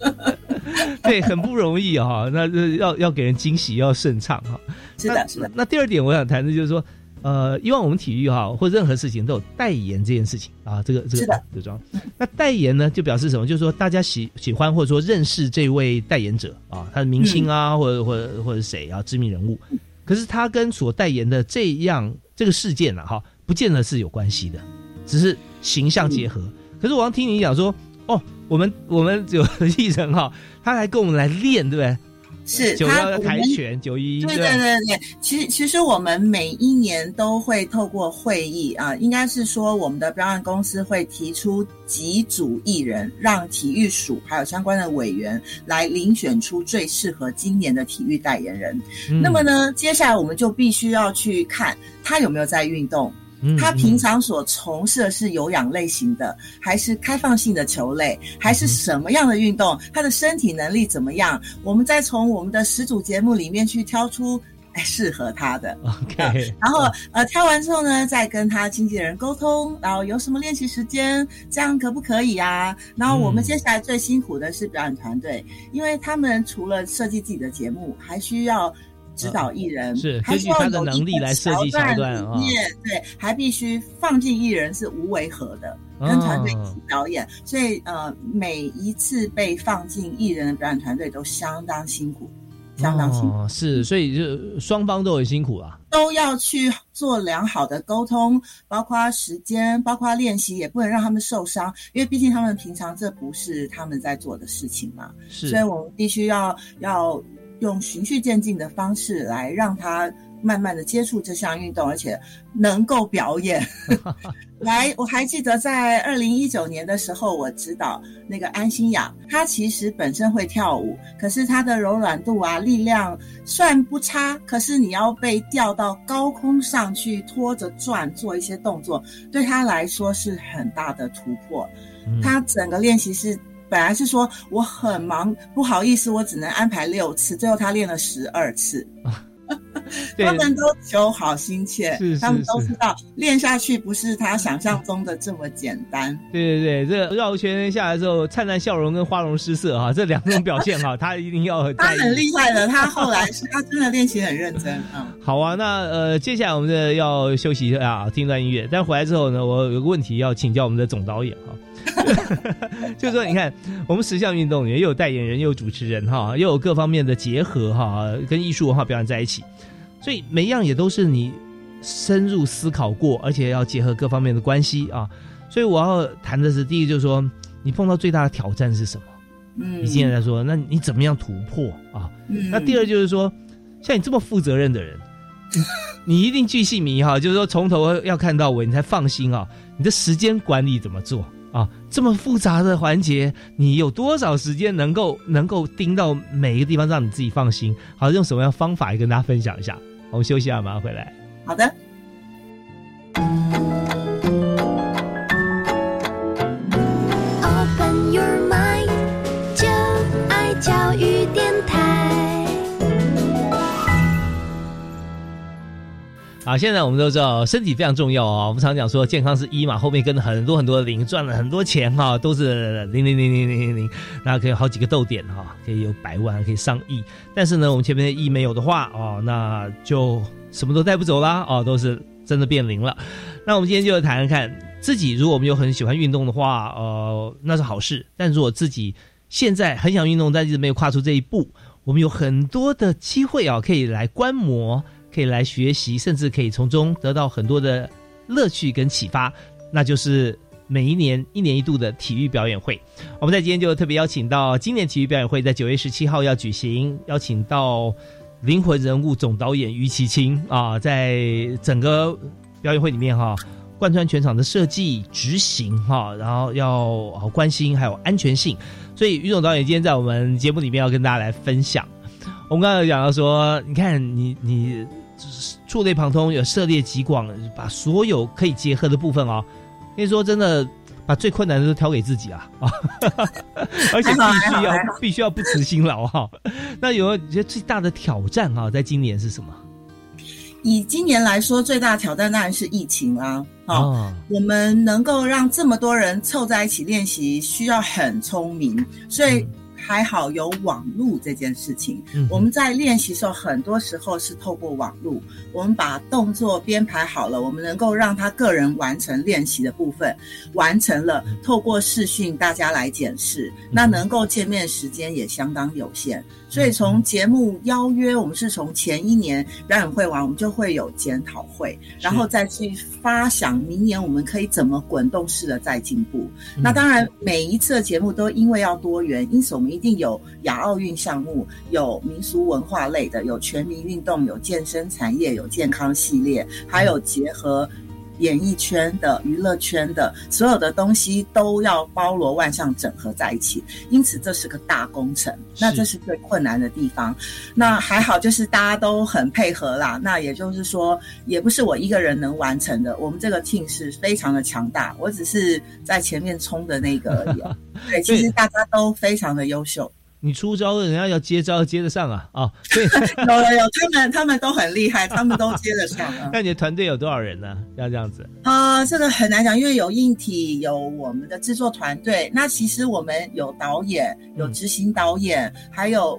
对，很不容易哈。那要要给人惊喜，要顺畅哈。是的，是的。那第二点，我想谈的就是说。呃，以往我们体育哈，或任何事情都有代言这件事情啊，这个这个服装。那代言呢，就表示什么？就是说大家喜喜欢或者说认识这位代言者啊，他的明星啊，或者或者或者谁啊，知名人物。可是他跟所代言的这样这个事件呢，哈，不见得是有关系的，只是形象结合。可是我要听你讲说，哦，我们我们有艺人哈，他还跟我们来练，对不对？是九幺跆拳九一，对对对对，其实其实我们每一年都会透过会议啊，应该是说我们的表演公司会提出几组艺人，让体育署还有相关的委员来遴选出最适合今年的体育代言人。那么呢，接下来我们就必须要去看他有没有在运动。他平常所从事的是有氧类型的，还是开放性的球类，还是什么样的运动？他的身体能力怎么样？我们再从我们的十组节目里面去挑出哎适合他的。OK，然后呃挑完之后呢，再跟他经纪人沟通，然后有什么练习时间，这样可不可以啊？然后我们接下来最辛苦的是表演团队，因为他们除了设计自己的节目，还需要。指导艺人是根据他的能力来设计桥段啊，对，还必须放进艺人是无违和的，跟团队一起表演，所以呃，每一次被放进艺人的表演团队都相当辛苦，相当辛苦，是，所以就双方都很辛苦啊，都要去做良好的沟通，包括时间，包括练习，也不能让他们受伤，因为毕竟他们平常这不是他们在做的事情嘛，是，所以我们必须要要。用循序渐进的方式来让他慢慢的接触这项运动，而且能够表演。来，我还记得在二零一九年的时候，我指导那个安心雅，她其实本身会跳舞，可是她的柔软度啊、力量算不差，可是你要被吊到高空上去拖着转做一些动作，对她来说是很大的突破。她整个练习是。本来是说我很忙，不好意思，我只能安排六次。最后他练了十二次，他们都求好心切，是他们都知道练下去不是他想象中的这么简单。对对对，这绕圈下来之后，灿烂笑容跟花容失色哈，这两种表现哈，他一定要他很厉害的，他后来是他真的练习很认真啊。好啊，那呃，接下来我们的要休息一下，听段音乐。但回来之后呢，我有个问题要请教我们的总导演哈。就是说，你看，我们十项运动员又有代言人，又有主持人，哈，又有各方面的结合，哈，跟艺术文化表演在一起，所以每一样也都是你深入思考过，而且要结合各方面的关系啊。所以我要谈的是，第一就是说，你碰到最大的挑战是什么？嗯，你现在在说，那你怎么样突破啊？那第二就是说，像你这么负责任的人，你一定巨细迷哈，就是说从头要看到尾，你才放心啊。你的时间管理怎么做？这么复杂的环节，你有多少时间能够能够盯到每一个地方，让你自己放心？好，用什么样方法也跟大家分享一下。我们休息一下，马上回来。好的。好，现在我们都知道身体非常重要啊。我们常讲说健康是一嘛，后面跟很多很多的零，赚了很多钱哈，都是零零零零零零零，那可以好几个逗点哈，可以有百万，可以上亿。但是呢，我们前面的亿没有的话哦，那就什么都带不走啦哦，都是真的变零了。那我们今天就谈谈看，自己如果我们有很喜欢运动的话，呃，那是好事。但如果自己现在很想运动，但一直没有跨出这一步，我们有很多的机会啊，可以来观摩，可以来学习，甚至可以从中得到很多的乐趣跟启发。那就是每一年一年一度的体育表演会。我们在今天就特别邀请到今年体育表演会在九月十七号要举行，邀请到灵魂人物总导演于其清啊，在整个表演会里面哈。贯穿全场的设计执行哈，然后要好关心还有安全性，所以于总导演今天在我们节目里面要跟大家来分享。我们刚才讲到说，你看你你触类旁通，有涉猎极广，把所有可以结合的部分哦，跟你说真的，把最困难的都挑给自己啊 啊，而且必须要必须要不辞辛劳哈。那有你觉得最大的挑战啊，在今年是什么？以今年来说，最大的挑战当然是疫情啦。好，我们能够让这么多人凑在一起练习，需要很聪明，所以。还好有网络这件事情，我们在练习时候，很多时候是透过网络，我们把动作编排好了，我们能够让他个人完成练习的部分，完成了，透过视讯大家来检视，那能够见面时间也相当有限，所以从节目邀约，我们是从前一年表演会完，我们就会有检讨会，然后再去发想明年我们可以怎么滚动式的再进步。那当然每一次的节目都因为要多元，因此我们。一定有亚奥运项目，有民俗文化类的，有全民运动，有健身产业，有健康系列，还有结合。演艺圈的、娱乐圈的所有的东西都要包罗万象整合在一起，因此这是个大工程。那这是最困难的地方。那还好，就是大家都很配合啦。那也就是说，也不是我一个人能完成的。我们这个 team 是非常的强大，我只是在前面冲的那个而已。对，其实大家都非常的优秀。你出招，人家要接招接得上啊！啊，有有有，他们他们都很厉害，他们都接得上。那你的团队有多少人呢？要这样子啊，这个很难讲，因为有硬体，有我们的制作团队。那其实我们有导演，有执行导演，还有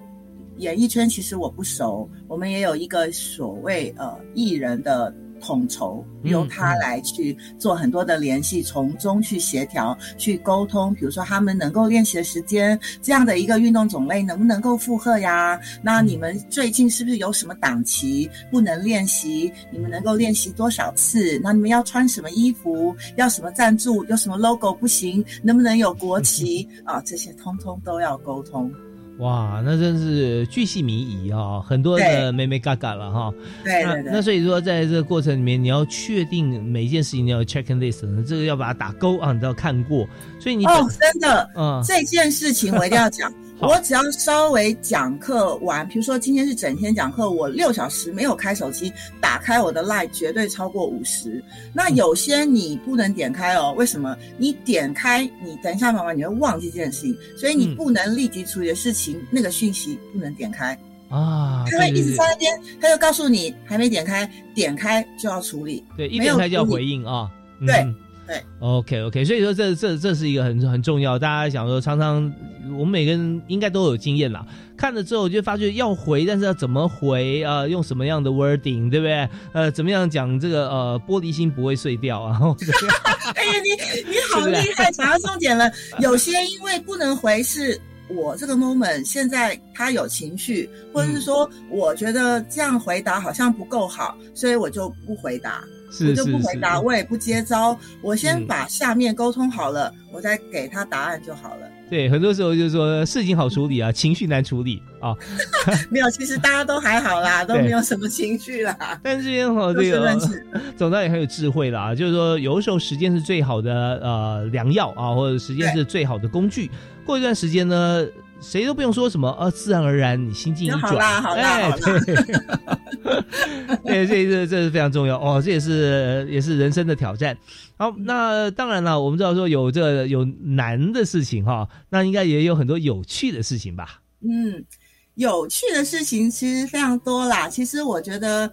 演艺圈，其实我不熟。我们也有一个所谓呃艺人的。统筹由他来去做很多的联系，从中去协调、去沟通。比如说，他们能够练习的时间，这样的一个运动种类能不能够负荷呀？那你们最近是不是有什么档期不能练习？你们能够练习多少次？那你们要穿什么衣服？要什么赞助？有什么 logo 不行？能不能有国旗啊？这些通通都要沟通。哇，那真是巨细靡遗啊，很多的妹妹嘎嘎了哈。对对对。那所以说，在这个过程里面，你要确定每一件事情你要 check and list，这个要把它打勾啊，你都要看过。所以你哦，真的，嗯，这件事情我一定要讲。我只要稍微讲课完，比如说今天是整天讲课，我六小时没有开手机，打开我的 line 绝对超过五十。那有些你不能点开哦，为什么？你点开，你等一下妈妈你会忘记这件事情，所以你不能立即处理的事情，那个讯息不能点开啊。他会一直在那边，他就告诉你还没点开，点开就要处理。对，一点开就要回应啊。对。对，OK OK，所以说这这这是一个很很重要，大家想说常常我们每个人应该都有经验啦，看了之后就发觉要回，但是要怎么回啊？用什么样的 wording，对不对？呃，怎么样讲这个呃玻璃心不会碎掉啊？哎呀，你你好厉害，查 到重点了。有些因为不能回，是我这个 moment 现在他有情绪，或者是说我觉得这样回答好像不够好，所以我就不回答。我就不回答，我也不接招，我先把下面沟通好了，我再给他答案就好了。对，很多时候就是说事情好处理啊，情绪难处理啊。没有，其实大家都还好啦，都没有什么情绪啦。但是这边好，这个总导演很有智慧啦，就是说有的时候时间是最好的呃良药啊，或者时间是最好的工具。过一段时间呢。谁都不用说什么，呃，自然而然，你心境一转，好啦，好啦，好啦。对，这这这是非常重要哦，这也是也是人生的挑战。好，那当然了，我们知道说有这个有难的事情哈，那应该也有很多有趣的事情吧？嗯，有趣的事情其实非常多啦。其实我觉得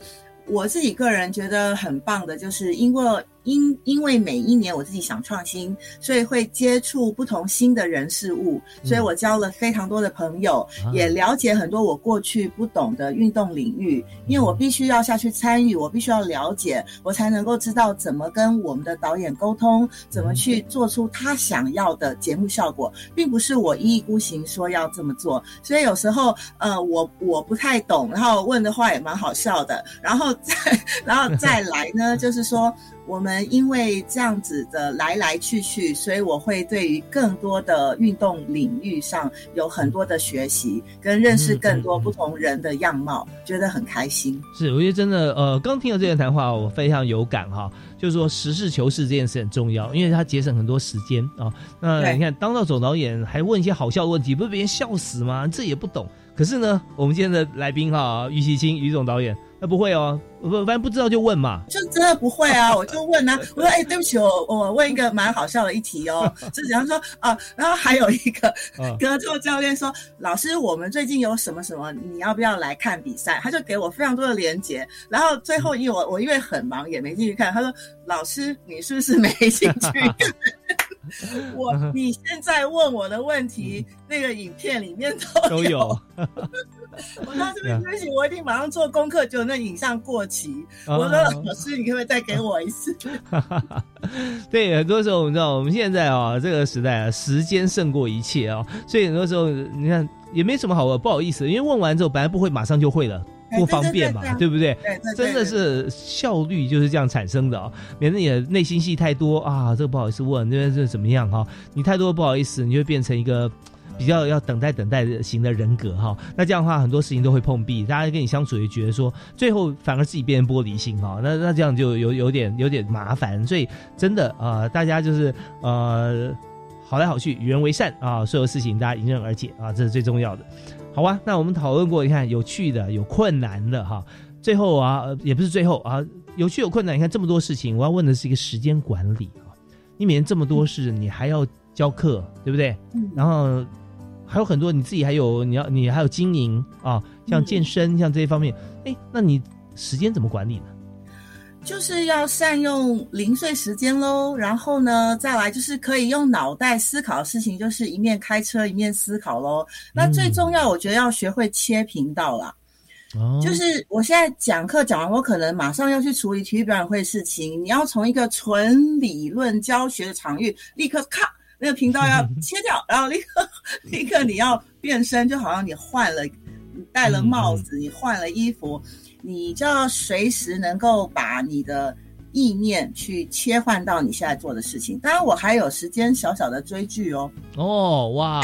我自己个人觉得很棒的，就是因为因因为每一年我自己想创新，所以会接触不同新的人事物，所以我交了非常多的朋友，也了解很多我过去不懂的运动领域。因为我必须要下去参与，我必须要了解，我才能够知道怎么跟我们的导演沟通，怎么去做出他想要的节目效果，并不是我一意孤行说要这么做。所以有时候，呃，我我不太懂，然后问的话也蛮好笑的，然后再 然后再来呢，就是说。我们因为这样子的来来去去，所以我会对于更多的运动领域上有很多的学习，跟认识更多不同人的样貌，觉得很开心。是，我觉得真的，呃，刚听了这段谈话，我非常有感哈。就是说，实事求是这件事很重要，因为它节省很多时间啊。那你看，当到总导演还问一些好笑的问题，不是别人笑死吗？这也不懂。可是呢，我们今天的来宾哈，于其清于总导演。那不会哦，不，反正不知道就问嘛。就真的不会啊，我就问啊。我说，哎，对不起，我我问一个蛮好笑的一题哦。是比方说啊，然后还有一个 格斗教练说，老师，我们最近有什么什么，你要不要来看比赛？他就给我非常多的连接。然后最后因为我我因为很忙也没进去看。他说，老师，你是不是没兴趣？我你现在问我的问题，那个影片里面都都有。我到这边休息，我一定马上做功课。就那影像过期，我说老师，你可不可以再给我一次？对，很多时候我们知道，我们现在啊，这个时代啊，时间胜过一切啊，所以很多时候你看也没什么好问，不好意思，因为问完之后本来不会马上就会了，不方便嘛，对不对？真的是效率就是这样产生的啊，免得你的内心戏太多啊，这个不好意思问，那边是怎么样哈？你太多不好意思，你就变成一个。比较要等待等待型的人格哈，那这样的话很多事情都会碰壁，大家跟你相处也觉得说，最后反而自己变成玻璃心哈，那那这样就有有点有点麻烦，所以真的啊，大家就是呃好来好去，与人为善啊，所有事情大家迎刃而解啊，这是最重要的。好啊，那我们讨论过，你看有趣的，有困难的哈，最后啊也不是最后啊，有趣有困难，你看这么多事情，我要问的是一个时间管理啊，你每天这么多事，你还要教课，对不对？嗯，然后。还有很多，你自己还有你要你还有经营啊，像健身像这些方面，哎，那你时间怎么管理呢？就是要善用零碎时间喽。然后呢，再来就是可以用脑袋思考的事情，就是一面开车一面思考喽。那最重要，我觉得要学会切频道啦。哦，就是我现在讲课讲完，我可能马上要去处理体育表演会事情，你要从一个纯理论教学的场域立刻咔。那个频道要 切掉，然后立刻立刻你要变身，就好像你换了，你戴了帽子，你换了衣服，你就要随时能够把你的意念去切换到你现在做的事情。当然，我还有时间小小的追剧哦。哦，哇，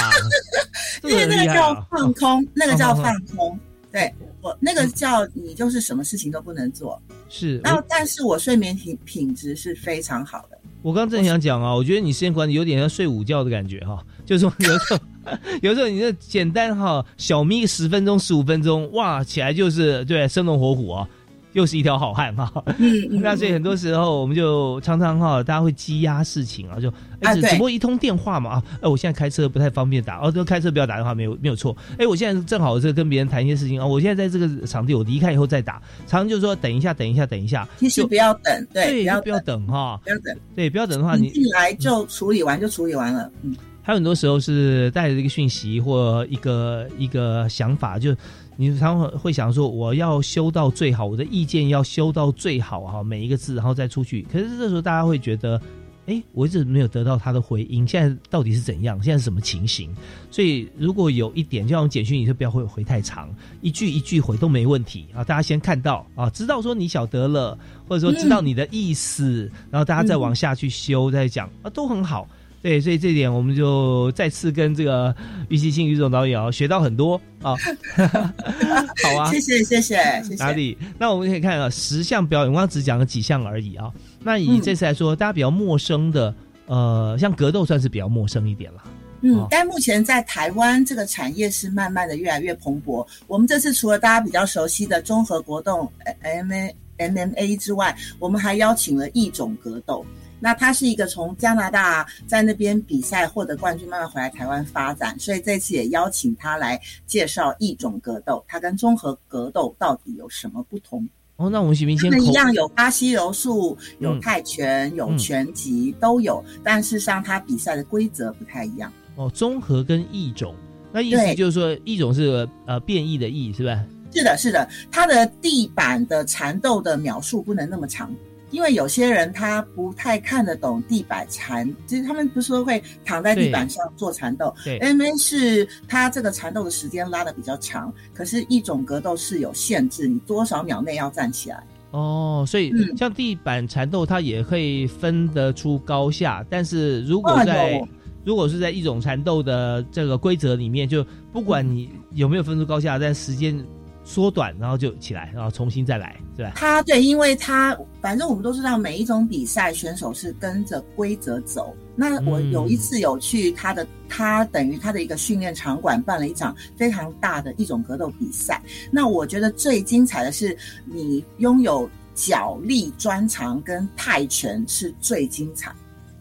因为那个叫放空，那个叫 放空。对我那个叫你就是什么事情都不能做。是，那但是我睡眠品品质是非常好的。我刚正想讲啊，我觉得你时间管理有点像睡午觉的感觉哈，就是说有时候 有时候你这简单哈小眯十分钟十五分钟哇起来就是对生龙活虎啊。又是一条好汉哈，那所以很多时候我们就常常哈，大家会积压事情啊，就哎只不过一通电话嘛啊，哎我现在开车不太方便打，哦都开车不要打电话没有没有错，哎我现在正好是跟别人谈一些事情啊，我现在在这个场地，我离开以后再打，常常就是说等一下等一下等一下，其实不要等，对，不要不要等哈，不要等，对，不要等的话，你进来就处理完就处理完了，嗯，还有很多时候是带着一个讯息或一个一个想法就。你常常会想说，我要修到最好，我的意见要修到最好哈，每一个字，然后再出去。可是这时候大家会觉得，哎，我一直没有得到他的回应，现在到底是怎样？现在是什么情形？所以如果有一点，就像简讯，你就不要回回太长，一句一句回都没问题啊。大家先看到啊，知道说你晓得了，或者说知道你的意思，然后大家再往下去修，再讲啊，都很好。对，所以这点我们就再次跟这个于其庆于总导演啊学到很多啊，好啊，谢谢谢谢谢谢。哪里？那我们可以看啊，十项表演，我刚只讲了几项而已啊。那以这次来说，大家比较陌生的，呃，像格斗算是比较陌生一点了。嗯，但目前在台湾这个产业是慢慢的越来越蓬勃。我们这次除了大家比较熟悉的综合国动 M A M M A 之外，我们还邀请了异种格斗。那他是一个从加拿大在那边比赛获得冠军，慢慢回来台湾发展，所以这次也邀请他来介绍异种格斗，它跟综合格斗到底有什么不同？哦，那我们徐明先一样有巴西柔术、有泰拳、有拳击都有，但事实上他比赛的规则不太一样。哦，综合跟异种，那意思就是说异种是呃变异的异，是吧？是的，是的，它的地板的缠斗的秒数不能那么长。因为有些人他不太看得懂地板缠，其实他们不是说会躺在地板上做缠斗。对，MMA 是他这个缠斗的时间拉的比较长，可是一种格斗是有限制，你多少秒内要站起来。哦，所以像地板缠斗，它也可以分得出高下，但是如果在如果是在一种缠斗的这个规则里面，就不管你有没有分出高下，但时间。缩短，然后就起来，然后重新再来，是吧？他对，因为他反正我们都知道，每一种比赛选手是跟着规则走。那我有一次有去他的，他等于他的一个训练场馆办了一场非常大的一种格斗比赛。那我觉得最精彩的是，你拥有脚力专长跟泰拳是最精彩。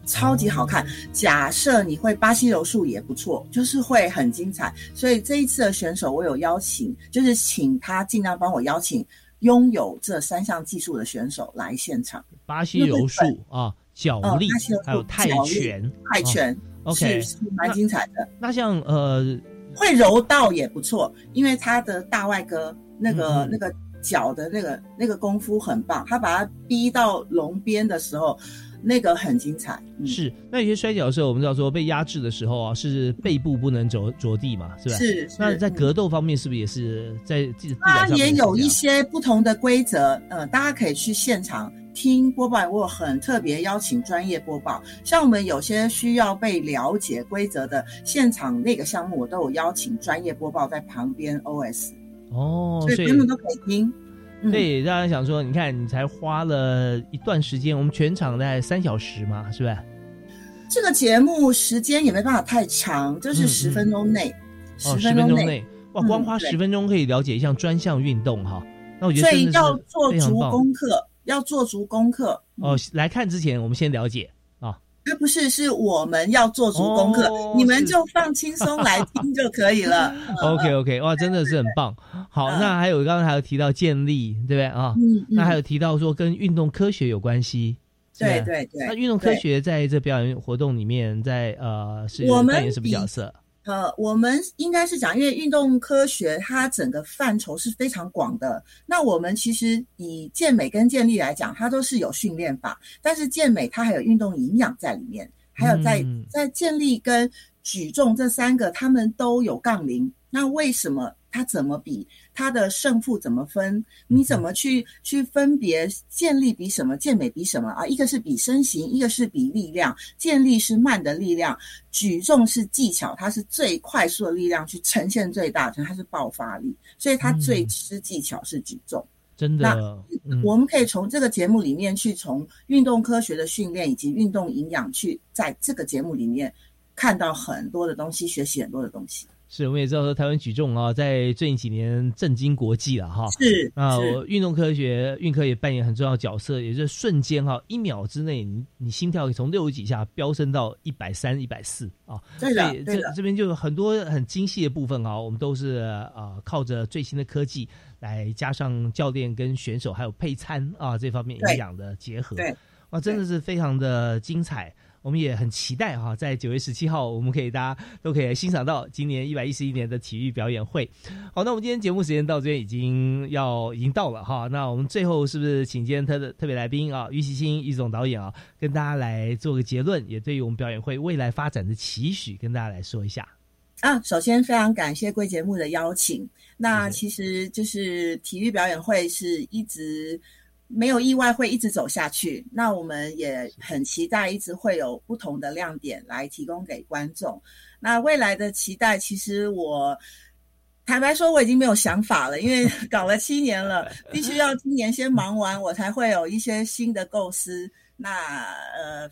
超级好看。假设你会巴西柔术也不错，就是会很精彩。所以这一次的选手，我有邀请，就是请他尽量帮我邀请拥有这三项技术的选手来现场。巴西柔术啊，脚力，还有泰拳，泰拳，OK，是蛮精彩的。那像呃，会柔道也不错，因为他的大外哥那个那个脚的那个那个功夫很棒，他把他逼到龙边的时候。那个很精彩，是。那有些摔跤的时候，我们知道说被压制的时候啊，是背部不能着着地嘛，是吧？是。那在格斗方面，是不是也是在它也有一些不同的规则？呃，大家可以去现场听播报，我很特别邀请专业播报。像我们有些需要被了解规则的现场那个项目，我都有邀请专业播报在旁边 OS。哦，所以他们都可以听。对，让人想说，你看，你才花了一段时间，我们全场在三小时嘛，是不是？这个节目时间也没办法太长，就是十分钟内，十分钟内，哇，光花十分钟可以了解一项专项运动哈。那我觉得所以要做足功课，要做足功课。哦，来看之前，我们先了解。那不是，是我们要做足功课，你们就放轻松来听就可以了。OK OK，哇，真的是很棒。好，那还有刚刚还有提到建立，对不对啊？嗯。那还有提到说跟运动科学有关系。对对对。那运动科学在这表演活动里面，在呃是扮演什么角色？呃，我们应该是讲，因为运动科学它整个范畴是非常广的。那我们其实以健美跟健力来讲，它都是有训练法，但是健美它还有运动营养在里面，还有在在健力跟举重这三个，他们都有杠铃。那为什么？它怎么比？它的胜负怎么分？你怎么去去分别？健力比什么？健美比什么啊？一个是比身形，一个是比力量。健力是慢的力量，举重是技巧，它是最快速的力量去呈现最大，它是爆发力，所以它最吃技巧是举重。真的，那我们可以从这个节目里面去从运动科学的训练以及运动营养去在这个节目里面看到很多的东西，学习很多的东西。是，我们也知道说台湾举重啊，在最近几年震惊国际了哈。是啊，运动科学运科也扮演很重要角色，也就是瞬间哈，一秒之内，你你心跳从六十几下飙升到一百三、一百四啊。对的，对这这边就有很多很精细的部分啊，我们都是啊靠着最新的科技来加上教练跟选手还有配餐啊这方面营养的结合。对，哇，真的是非常的精彩。我们也很期待哈，在九月十七号，我们可以大家都可以欣赏到今年一百一十一年的体育表演会。好，那我们今天节目时间到这边已经要已经到了哈，那我们最后是不是请今天特的特别来宾啊，于其清于总导演啊，跟大家来做个结论，也对于我们表演会未来发展的期许，跟大家来说一下。啊，首先非常感谢贵节目的邀请。那其实就是体育表演会是一直。没有意外会一直走下去，那我们也很期待一直会有不同的亮点来提供给观众。那未来的期待，其实我坦白说我已经没有想法了，因为 搞了七年了，必须要今年先忙完，我才会有一些新的构思。那呃，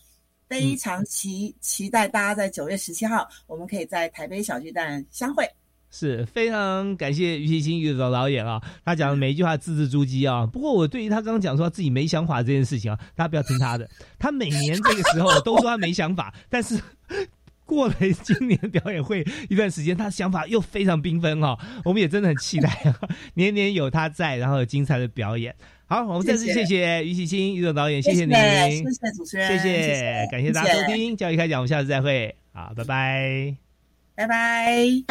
非常期期待大家在九月十七号，我们可以在台北小巨蛋相会。是非常感谢于其清于总导演啊，他讲的每一句话字字珠玑啊。不过我对于他刚刚讲说自己没想法这件事情啊，大家不要听他的。他每年这个时候都说他没想法，但是 过了今年表演会一段时间，他想法又非常缤纷哈，我们也真的很期待，啊年年有他在，然后有精彩的表演。好，我们再次谢谢于喜清于总导演，谢谢您，谢谢主持人，谢谢，感谢大家收听教育开讲，我们下次再会，好，拜拜，拜拜。